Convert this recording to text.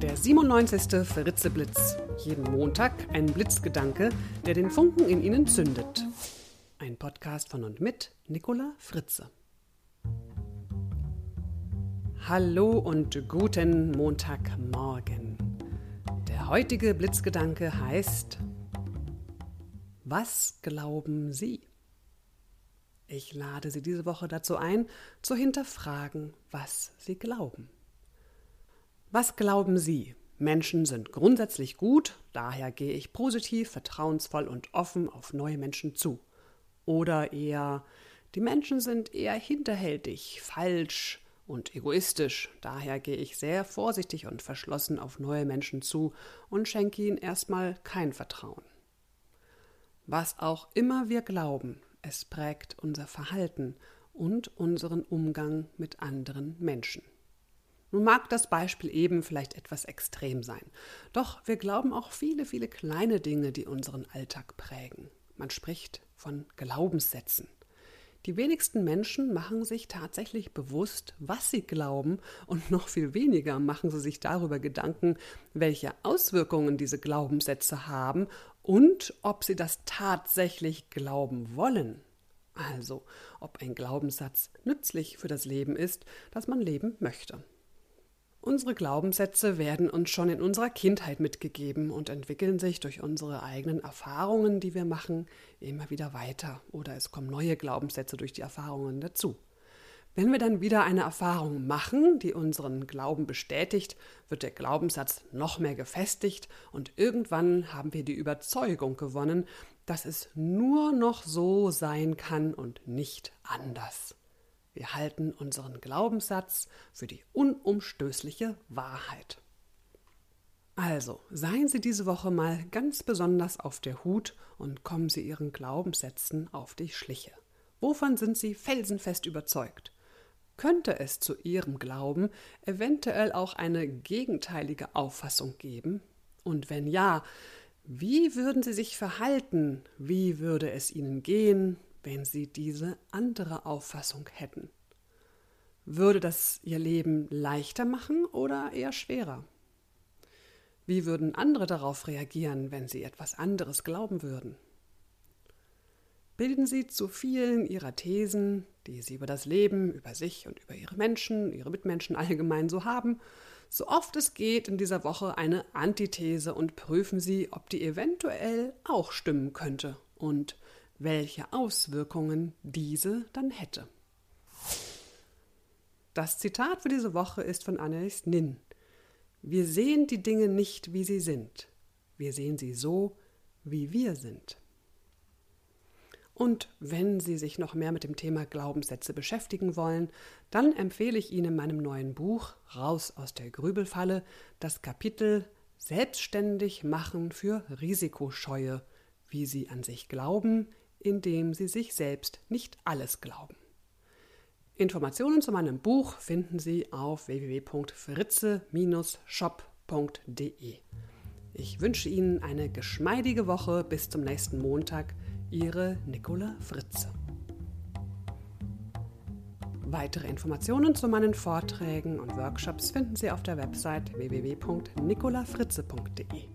Der 97. Fritzeblitz. Jeden Montag ein Blitzgedanke, der den Funken in Ihnen zündet. Ein Podcast von und mit Nicola Fritze. Hallo und guten Montagmorgen. Der heutige Blitzgedanke heißt Was glauben Sie? Ich lade Sie diese Woche dazu ein, zu hinterfragen, was Sie glauben. Was glauben Sie? Menschen sind grundsätzlich gut, daher gehe ich positiv, vertrauensvoll und offen auf neue Menschen zu. Oder eher, die Menschen sind eher hinterhältig, falsch und egoistisch, daher gehe ich sehr vorsichtig und verschlossen auf neue Menschen zu und schenke ihnen erstmal kein Vertrauen. Was auch immer wir glauben, es prägt unser Verhalten und unseren Umgang mit anderen Menschen. Nun mag das Beispiel eben vielleicht etwas extrem sein, doch wir glauben auch viele, viele kleine Dinge, die unseren Alltag prägen. Man spricht von Glaubenssätzen. Die wenigsten Menschen machen sich tatsächlich bewusst, was sie glauben, und noch viel weniger machen sie sich darüber Gedanken, welche Auswirkungen diese Glaubenssätze haben und ob sie das tatsächlich glauben wollen. Also, ob ein Glaubenssatz nützlich für das Leben ist, das man leben möchte. Unsere Glaubenssätze werden uns schon in unserer Kindheit mitgegeben und entwickeln sich durch unsere eigenen Erfahrungen, die wir machen, immer wieder weiter oder es kommen neue Glaubenssätze durch die Erfahrungen dazu. Wenn wir dann wieder eine Erfahrung machen, die unseren Glauben bestätigt, wird der Glaubenssatz noch mehr gefestigt und irgendwann haben wir die Überzeugung gewonnen, dass es nur noch so sein kann und nicht anders. Wir halten unseren Glaubenssatz für die unumstößliche Wahrheit. Also, seien Sie diese Woche mal ganz besonders auf der Hut und kommen Sie Ihren Glaubenssätzen auf die Schliche. Wovon sind Sie felsenfest überzeugt? Könnte es zu Ihrem Glauben eventuell auch eine gegenteilige Auffassung geben? Und wenn ja, wie würden Sie sich verhalten? Wie würde es Ihnen gehen? wenn sie diese andere Auffassung hätten? Würde das ihr Leben leichter machen oder eher schwerer? Wie würden andere darauf reagieren, wenn sie etwas anderes glauben würden? Bilden Sie zu vielen Ihrer Thesen, die Sie über das Leben, über sich und über Ihre Menschen, Ihre Mitmenschen allgemein so haben, so oft es geht in dieser Woche eine Antithese und prüfen Sie, ob die eventuell auch stimmen könnte und welche Auswirkungen diese dann hätte. Das Zitat für diese Woche ist von Annelies Nin. Wir sehen die Dinge nicht, wie sie sind. Wir sehen sie so, wie wir sind. Und wenn Sie sich noch mehr mit dem Thema Glaubenssätze beschäftigen wollen, dann empfehle ich Ihnen in meinem neuen Buch Raus aus der Grübelfalle das Kapitel Selbstständig machen für Risikoscheue, wie Sie an sich glauben, indem sie sich selbst nicht alles glauben. Informationen zu meinem Buch finden Sie auf www.fritze-shop.de. Ich wünsche Ihnen eine geschmeidige Woche. Bis zum nächsten Montag. Ihre Nicola Fritze. Weitere Informationen zu meinen Vorträgen und Workshops finden Sie auf der Website www.nicolafritze.de.